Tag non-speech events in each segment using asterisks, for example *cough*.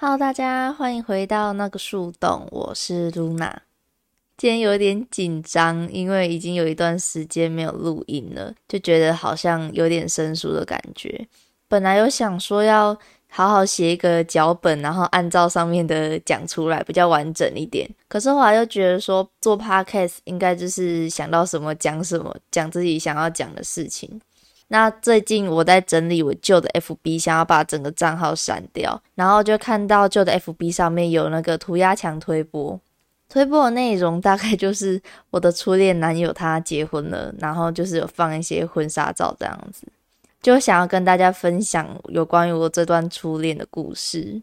Hello，大家欢迎回到那个树洞，我是露娜。今天有点紧张，因为已经有一段时间没有录音了，就觉得好像有点生疏的感觉。本来有想说要好好写一个脚本，然后按照上面的讲出来，比较完整一点。可是后来又觉得说做 podcast 应该就是想到什么讲什么，讲自己想要讲的事情。那最近我在整理我旧的 FB，想要把整个账号删掉，然后就看到旧的 FB 上面有那个涂鸦墙推播。推播的内容大概就是我的初恋男友他结婚了，然后就是有放一些婚纱照这样子，就想要跟大家分享有关于我这段初恋的故事。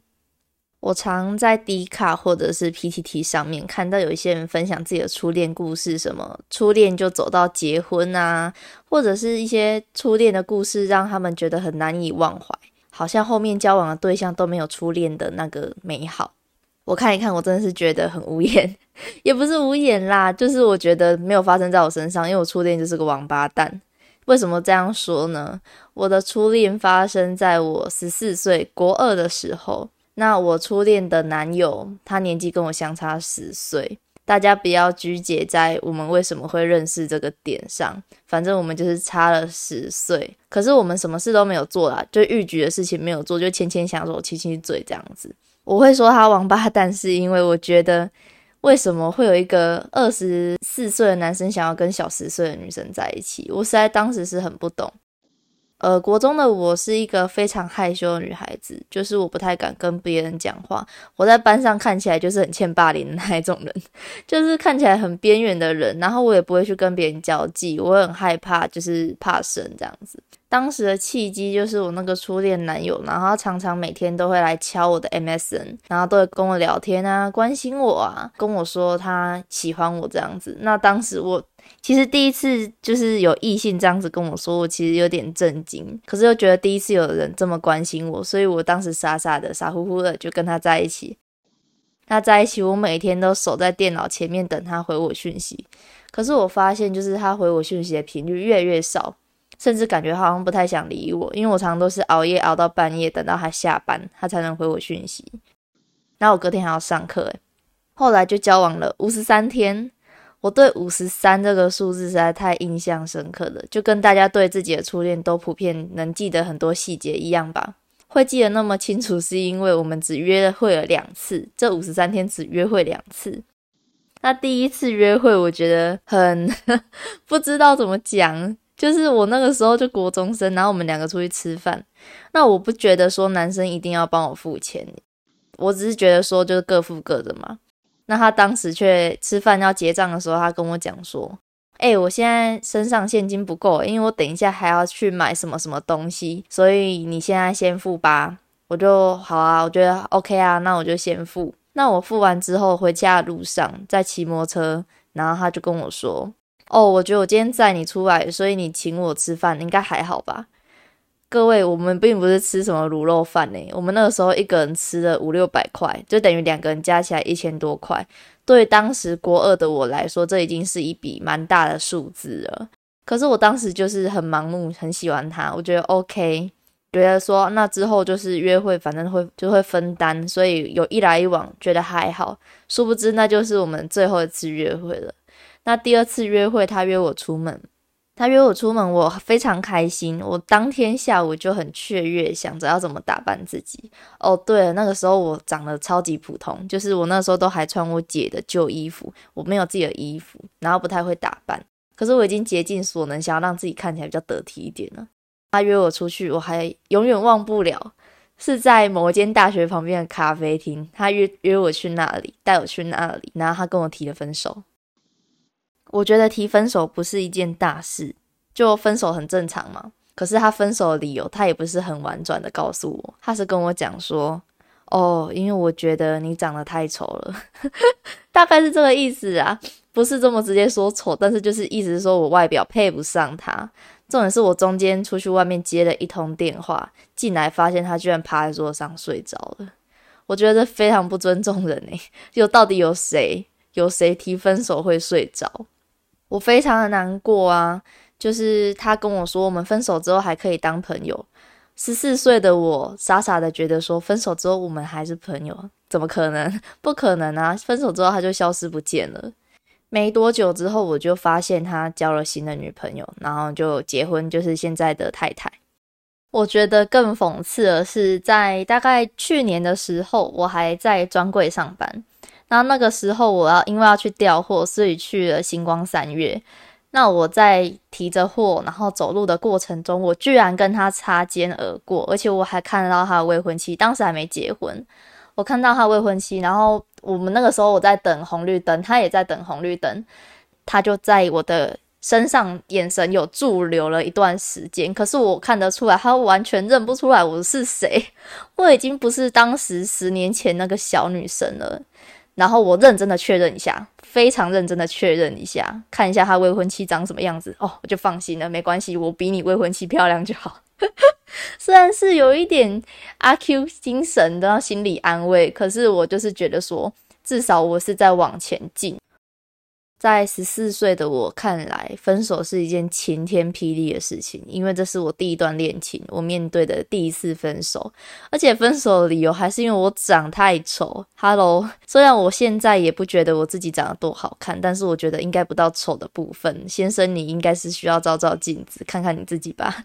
我常在 D 卡或者是 PTT 上面看到有一些人分享自己的初恋故事，什么初恋就走到结婚啊，或者是一些初恋的故事让他们觉得很难以忘怀，好像后面交往的对象都没有初恋的那个美好。我看一看，我真的是觉得很无言，*laughs* 也不是无言啦，就是我觉得没有发生在我身上，因为我初恋就是个王八蛋。为什么这样说呢？我的初恋发生在我十四岁国二的时候，那我初恋的男友他年纪跟我相差十岁，大家不要拘结在我们为什么会认识这个点上，反正我们就是差了十岁，可是我们什么事都没有做啦，就预局的事情没有做，就牵牵小手、亲亲嘴这样子。我会说他王八蛋，是因为我觉得为什么会有一个二十四岁的男生想要跟小十岁的女生在一起？我实在当时是很不懂。呃，国中的我是一个非常害羞的女孩子，就是我不太敢跟别人讲话。我在班上看起来就是很欠霸凌的那一种人，*laughs* 就是看起来很边缘的人。然后我也不会去跟别人交际，我很害怕，就是怕生这样子。当时的契机就是我那个初恋男友，然后他常常每天都会来敲我的 MSN，然后都会跟我聊天啊，关心我啊，跟我说他喜欢我这样子。那当时我其实第一次就是有异性这样子跟我说，我其实有点震惊，可是又觉得第一次有人这么关心我，所以我当时傻傻的、傻乎乎的就跟他在一起。那在一起，我每天都守在电脑前面等他回我讯息，可是我发现就是他回我讯息的频率越来越少。甚至感觉好像不太想理我，因为我常常都是熬夜熬到半夜，等到他下班，他才能回我讯息。然后我隔天还要上课，诶后来就交往了五十三天。我对五十三这个数字实在太印象深刻了，就跟大家对自己的初恋都普遍能记得很多细节一样吧。会记得那么清楚，是因为我们只约会了两次，这五十三天只约会两次。那第一次约会，我觉得很 *laughs* 不知道怎么讲。就是我那个时候就国中生，然后我们两个出去吃饭，那我不觉得说男生一定要帮我付钱，我只是觉得说就是各付各的嘛。那他当时却吃饭要结账的时候，他跟我讲说：“哎，我现在身上现金不够，因为我等一下还要去买什么什么东西，所以你现在先付吧。”我就好啊，我觉得 OK 啊，那我就先付。那我付完之后回家的路上在骑摩托车，然后他就跟我说。哦，我觉得我今天载你出来，所以你请我吃饭，应该还好吧？各位，我们并不是吃什么卤肉饭呢，我们那个时候一个人吃了五六百块，就等于两个人加起来一千多块。对当时国二的我来说，这已经是一笔蛮大的数字了。可是我当时就是很盲目，很喜欢他，我觉得 OK，觉得说那之后就是约会，反正会就会分担，所以有一来一往，觉得还好。殊不知那就是我们最后一次约会了。那第二次约会，他约我出门，他约我出门，我非常开心。我当天下午就很雀跃，想着要怎么打扮自己。哦，对了，那个时候我长得超级普通，就是我那时候都还穿我姐的旧衣服，我没有自己的衣服，然后不太会打扮。可是我已经竭尽所能，想要让自己看起来比较得体一点了。他约我出去，我还永远忘不了，是在某一间大学旁边的咖啡厅，他约约我去那里，带我去那里，然后他跟我提了分手。我觉得提分手不是一件大事，就分手很正常嘛。可是他分手的理由，他也不是很婉转的告诉我，他是跟我讲说，哦，因为我觉得你长得太丑了，*laughs* 大概是这个意思啊，不是这么直接说丑，但是就是意思是说我外表配不上他。重点是我中间出去外面接了一通电话，进来发现他居然趴在桌上睡着了，我觉得非常不尊重人诶，*laughs* 就到底有谁有谁提分手会睡着？我非常的难过啊，就是他跟我说我们分手之后还可以当朋友，十四岁的我傻傻的觉得说，分手之后我们还是朋友，怎么可能？*laughs* 不可能啊！分手之后他就消失不见了。没多久之后，我就发现他交了新的女朋友，然后就结婚，就是现在的太太。我觉得更讽刺的是，在大概去年的时候，我还在专柜上班，然后那个时候我要因为要去调货，所以去了星光三月。那我在提着货，然后走路的过程中，我居然跟他擦肩而过，而且我还看到他的未婚妻，当时还没结婚。我看到他未婚妻，然后我们那个时候我在等红绿灯，他也在等红绿灯，他就在我的身上眼神有驻留了一段时间。可是我看得出来，他完全认不出来我是谁，*laughs* 我已经不是当时十年前那个小女生了。然后我认真的确认一下。非常认真的确认一下，看一下他未婚妻长什么样子哦，我就放心了，没关系，我比你未婚妻漂亮就好。*laughs* 虽然是有一点阿 Q 精神的心理安慰，可是我就是觉得说，至少我是在往前进。在十四岁的我看来，分手是一件晴天霹雳的事情，因为这是我第一段恋情，我面对的第一次分手，而且分手的理由还是因为我长太丑。Hello，*laughs* 虽然我现在也不觉得我自己长得多好看，但是我觉得应该不到丑的部分。先生，你应该是需要照照镜子，看看你自己吧。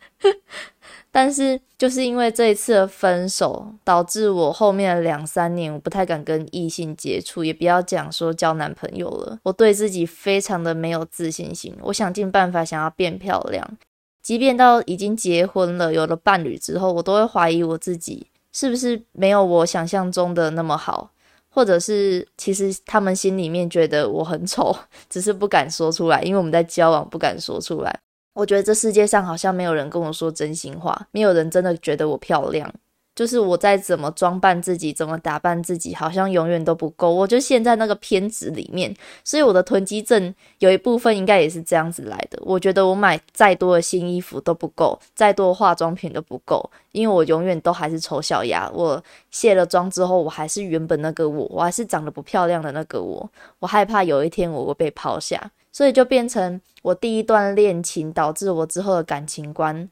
但是就是因为这一次的分手，导致我后面的两三年我不太敢跟异性接触，也不要讲说交男朋友了。我对自己非常的没有自信心，我想尽办法想要变漂亮，即便到已经结婚了，有了伴侣之后，我都会怀疑我自己是不是没有我想象中的那么好，或者是其实他们心里面觉得我很丑，*laughs* 只是不敢说出来，因为我们在交往，不敢说出来。我觉得这世界上好像没有人跟我说真心话，没有人真的觉得我漂亮。就是我再怎么装扮自己，怎么打扮自己，好像永远都不够。我就陷在那个偏执里面，所以我的囤积症有一部分应该也是这样子来的。我觉得我买再多的新衣服都不够，再多化妆品都不够，因为我永远都还是丑小鸭。我卸了妆之后，我还是原本那个我，我还是长得不漂亮的那个我。我害怕有一天我会被抛下。所以就变成我第一段恋情，导致我之后的感情观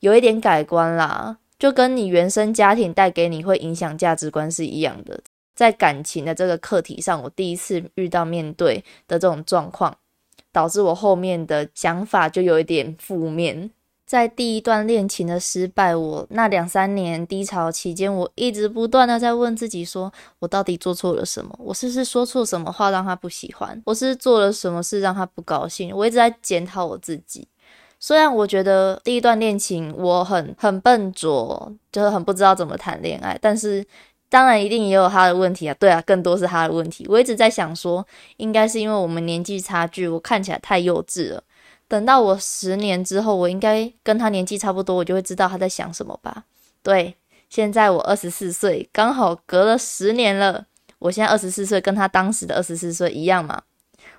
有一点改观啦，就跟你原生家庭带给你会影响价值观是一样的。在感情的这个课题上，我第一次遇到面对的这种状况，导致我后面的想法就有一点负面。在第一段恋情的失败，我那两三年低潮期间，我一直不断的在问自己：说我到底做错了什么？我是不是说错什么话让他不喜欢？我是做了什么事让他不高兴？我一直在检讨我自己。虽然我觉得第一段恋情我很很笨拙，就是很不知道怎么谈恋爱，但是当然一定也有他的问题啊。对啊，更多是他的问题。我一直在想说，应该是因为我们年纪差距，我看起来太幼稚了。等到我十年之后，我应该跟他年纪差不多，我就会知道他在想什么吧。对，现在我二十四岁，刚好隔了十年了。我现在二十四岁，跟他当时的二十四岁一样嘛。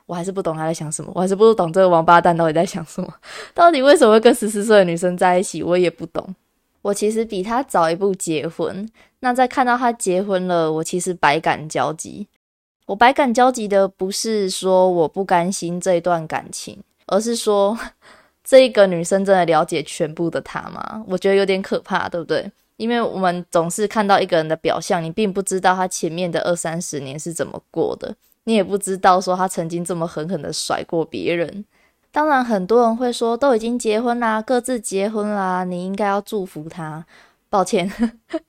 我还是不懂他在想什么，我还是不懂这个王八蛋到底在想什么，*laughs* 到底为什么会跟十四岁的女生在一起，我也不懂。我其实比他早一步结婚，那在看到他结婚了，我其实百感交集。我百感交集的不是说我不甘心这一段感情。而是说，*laughs* 这一个女生真的了解全部的他吗？我觉得有点可怕，对不对？因为我们总是看到一个人的表象，你并不知道他前面的二三十年是怎么过的，你也不知道说他曾经这么狠狠的甩过别人。当然，很多人会说，都已经结婚啦，各自结婚啦，你应该要祝福他。抱歉。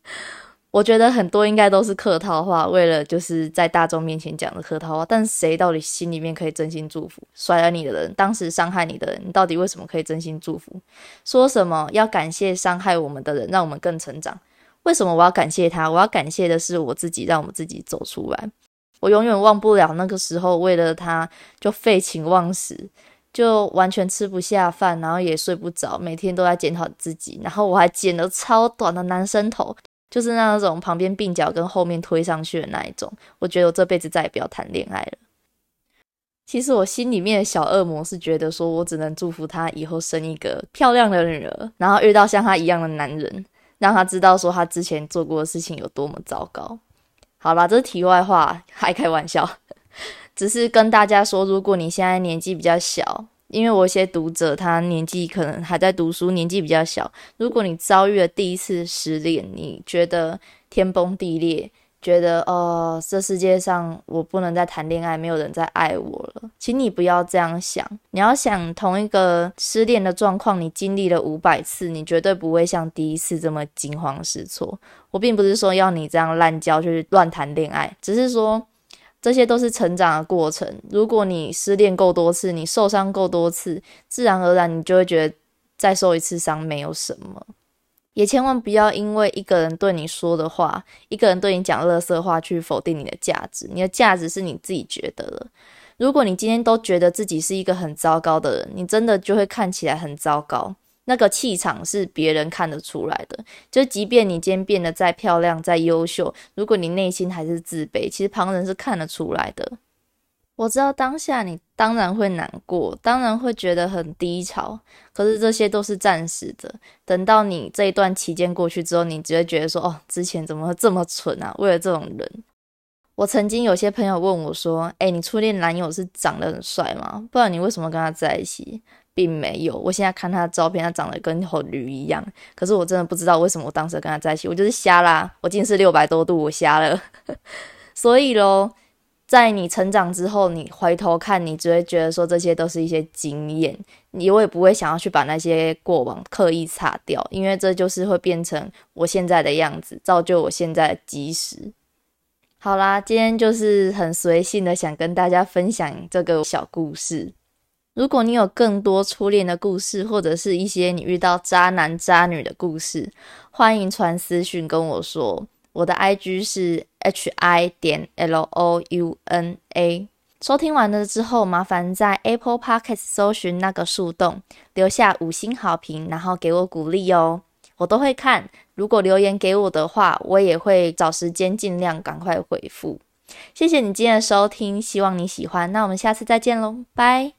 *laughs* 我觉得很多应该都是客套话，为了就是在大众面前讲的客套话。但谁到底心里面可以真心祝福甩了你的人，当时伤害你的人，你到底为什么可以真心祝福？说什么要感谢伤害我们的人，让我们更成长？为什么我要感谢他？我要感谢的是我自己，让我们自己走出来。我永远忘不了那个时候，为了他就废寝忘食，就完全吃不下饭，然后也睡不着，每天都在检讨自己。然后我还剪了超短的男生头。就是那种旁边鬓角跟后面推上去的那一种，我觉得我这辈子再也不要谈恋爱了。其实我心里面的小恶魔是觉得说，我只能祝福他以后生一个漂亮的女儿，然后遇到像他一样的男人，让他知道说他之前做过的事情有多么糟糕。好啦，这是题外话，还开玩笑，*laughs* 只是跟大家说，如果你现在年纪比较小，因为我一些读者他年纪可能还在读书，年纪比较小。如果你遭遇了第一次失恋，你觉得天崩地裂，觉得哦，这世界上我不能再谈恋爱，没有人再爱我了，请你不要这样想。你要想同一个失恋的状况，你经历了五百次，你绝对不会像第一次这么惊慌失措。我并不是说要你这样滥交，就是乱谈恋爱，只是说。这些都是成长的过程。如果你失恋够多次，你受伤够多次，自然而然你就会觉得再受一次伤没有什么。也千万不要因为一个人对你说的话，一个人对你讲乐色话去否定你的价值。你的价值是你自己觉得的。如果你今天都觉得自己是一个很糟糕的人，你真的就会看起来很糟糕。那个气场是别人看得出来的，就即便你今天变得再漂亮、再优秀，如果你内心还是自卑，其实旁人是看得出来的。我知道当下你当然会难过，当然会觉得很低潮，可是这些都是暂时的。等到你这一段期间过去之后，你只会觉得说：“哦，之前怎么会这么蠢啊？为了这种人。”我曾经有些朋友问我说：“哎，你初恋男友是长得很帅吗？不然你为什么跟他在一起？”并没有，我现在看他的照片，他长得跟头驴一样。可是我真的不知道为什么我当时跟他在一起，我就是瞎啦。我近视六百多度，我瞎了。*laughs* 所以咯，在你成长之后，你回头看，你只会觉得说这些都是一些经验，你我也不会想要去把那些过往刻意擦掉，因为这就是会变成我现在的样子，造就我现在的基石。好啦，今天就是很随性的想跟大家分享这个小故事。如果你有更多初恋的故事，或者是一些你遇到渣男渣女的故事，欢迎传私讯跟我说。我的 IG 是 h i 点 l o u n a。收听完了之后，麻烦在 Apple Podcast 搜寻那个树洞，留下五星好评，然后给我鼓励哦，我都会看。如果留言给我的话，我也会找时间尽量赶快回复。谢谢你今天的收听，希望你喜欢。那我们下次再见喽，拜。